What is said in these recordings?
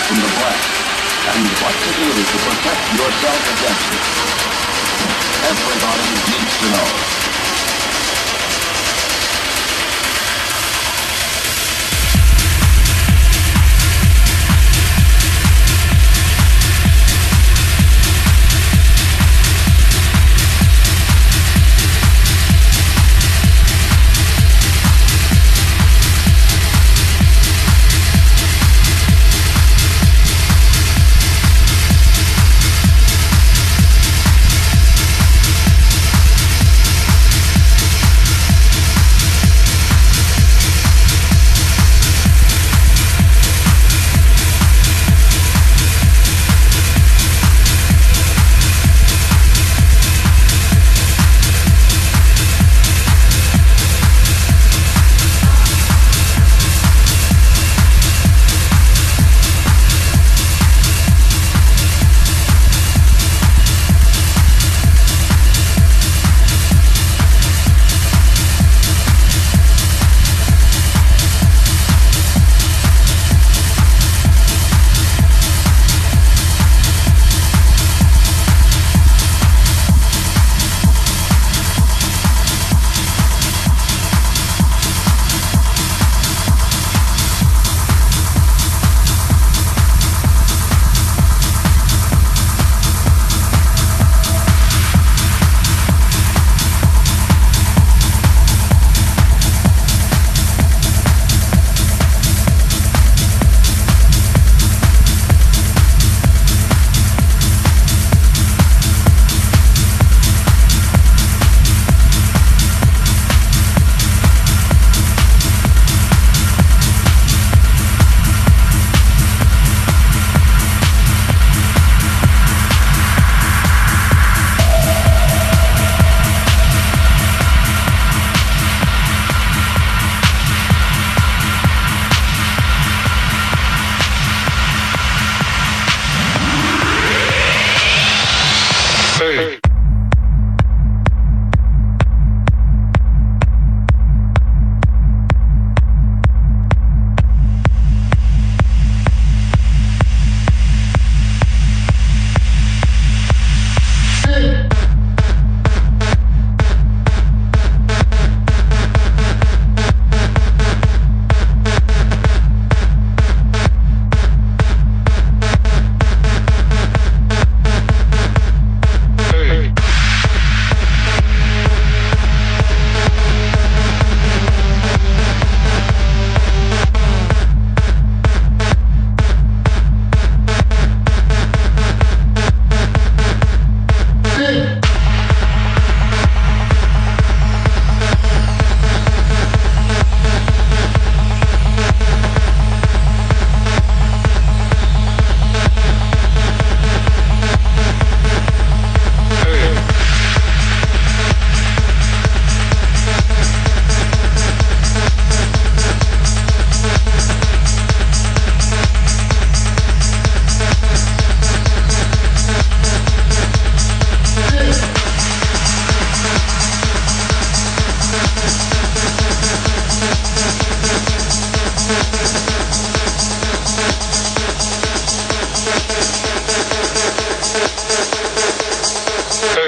is from the black, and what to do to protect yourself against it. Everybody needs to know.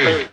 three.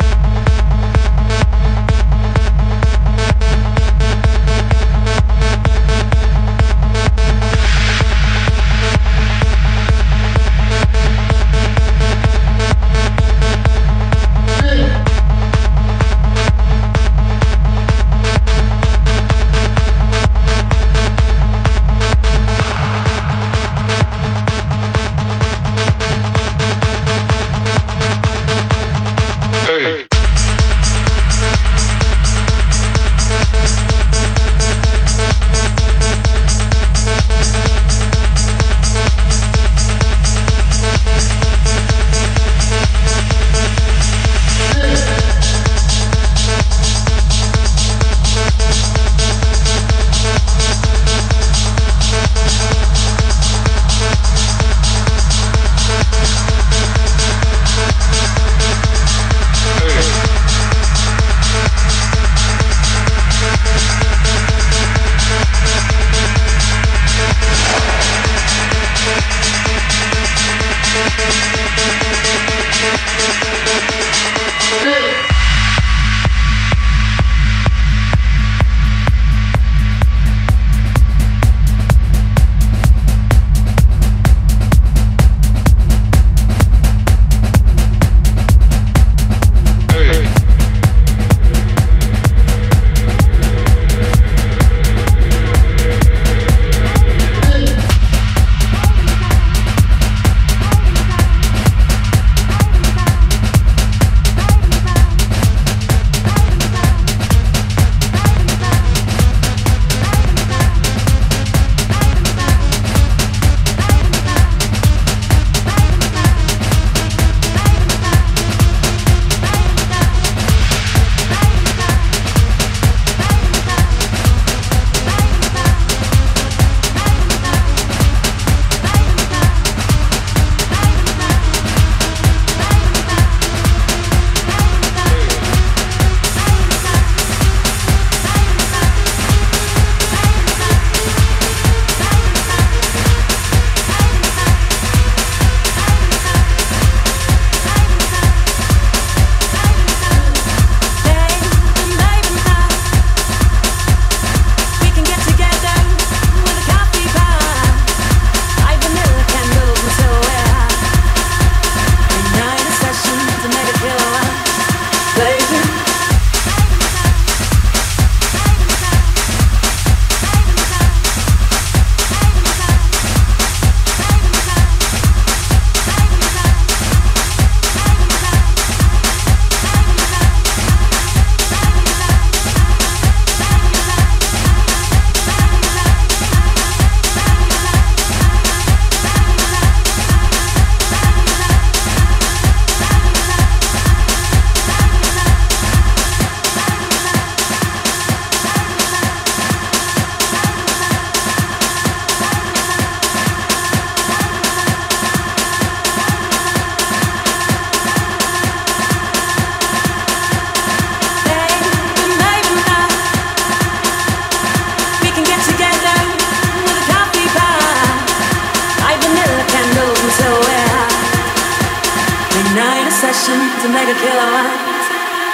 Nine session to make a killer,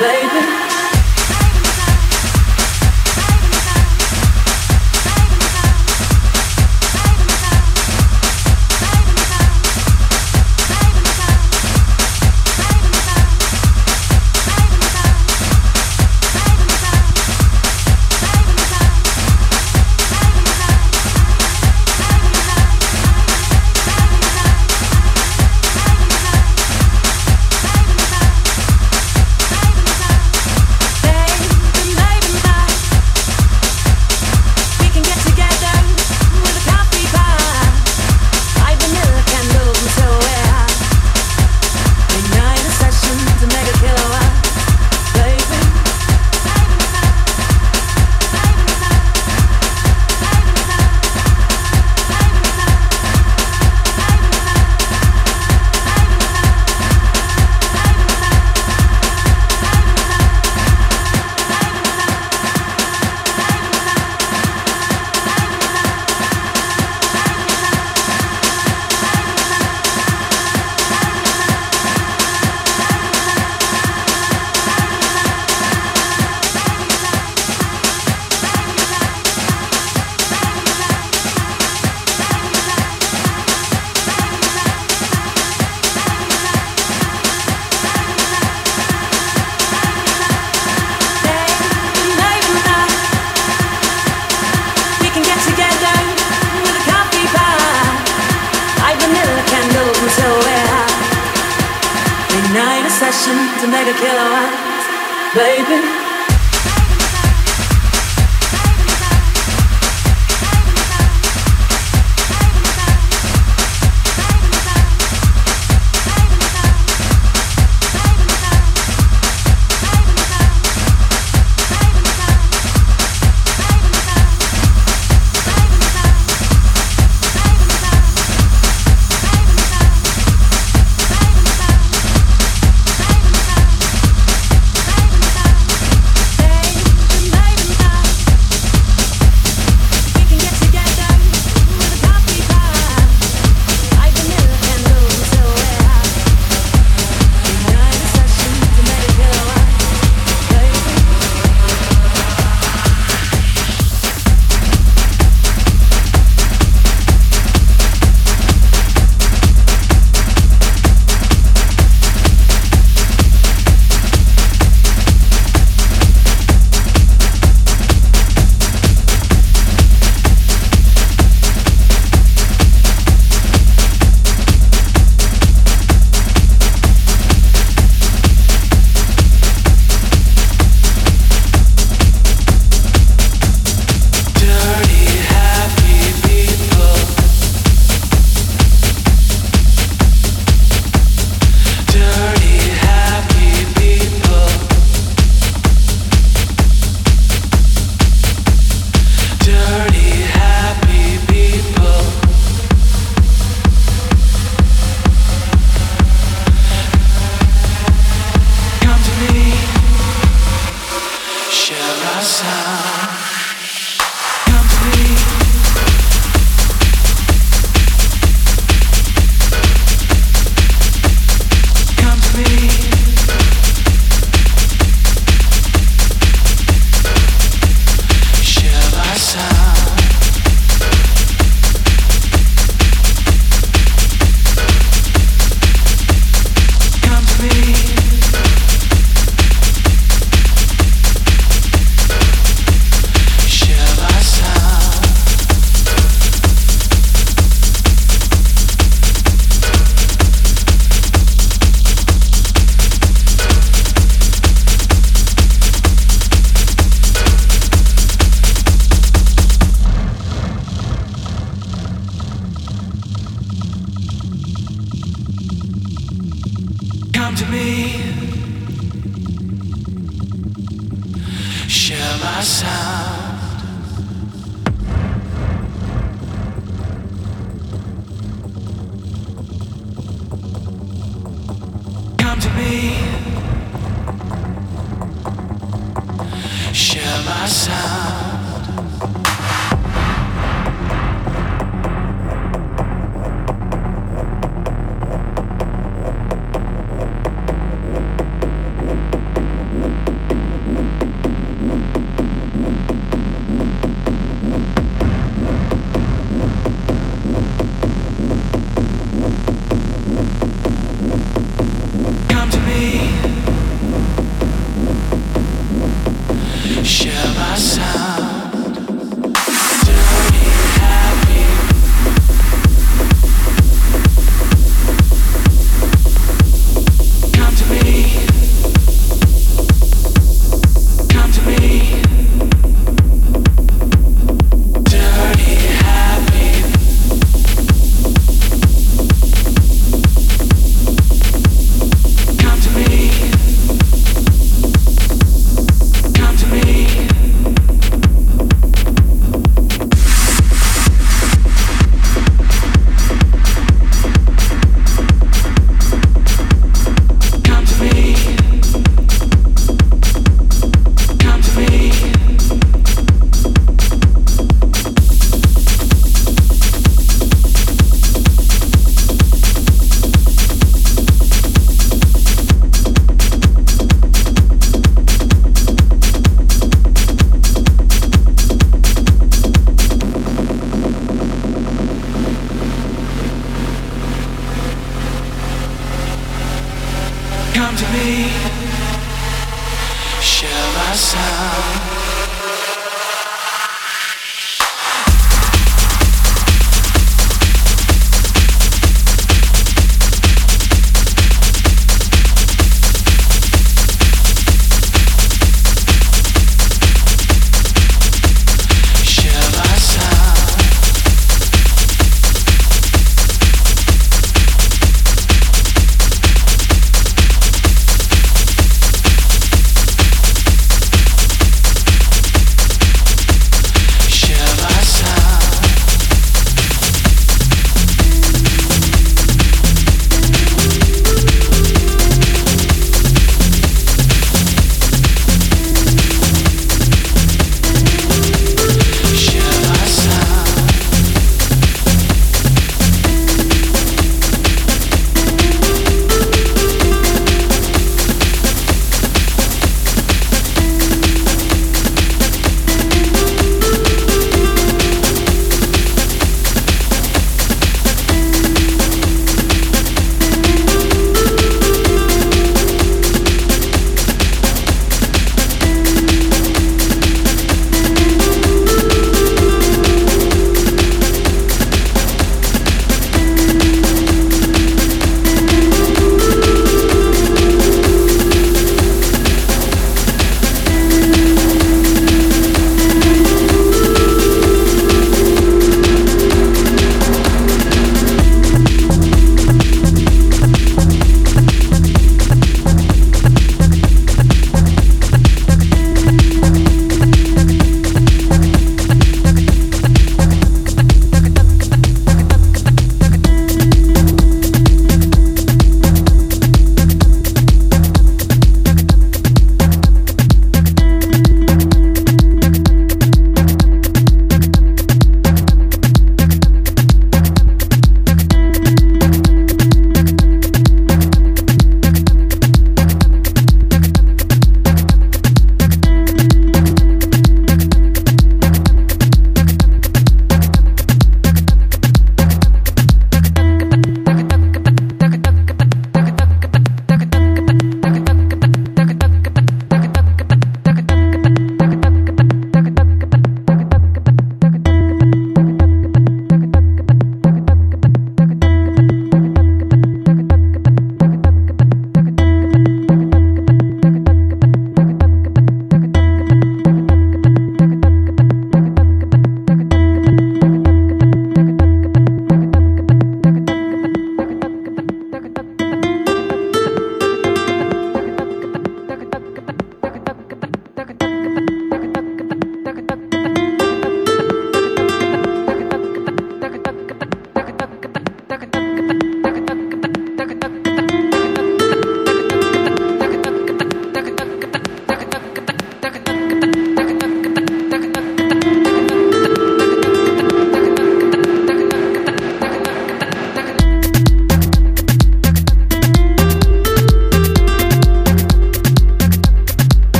baby.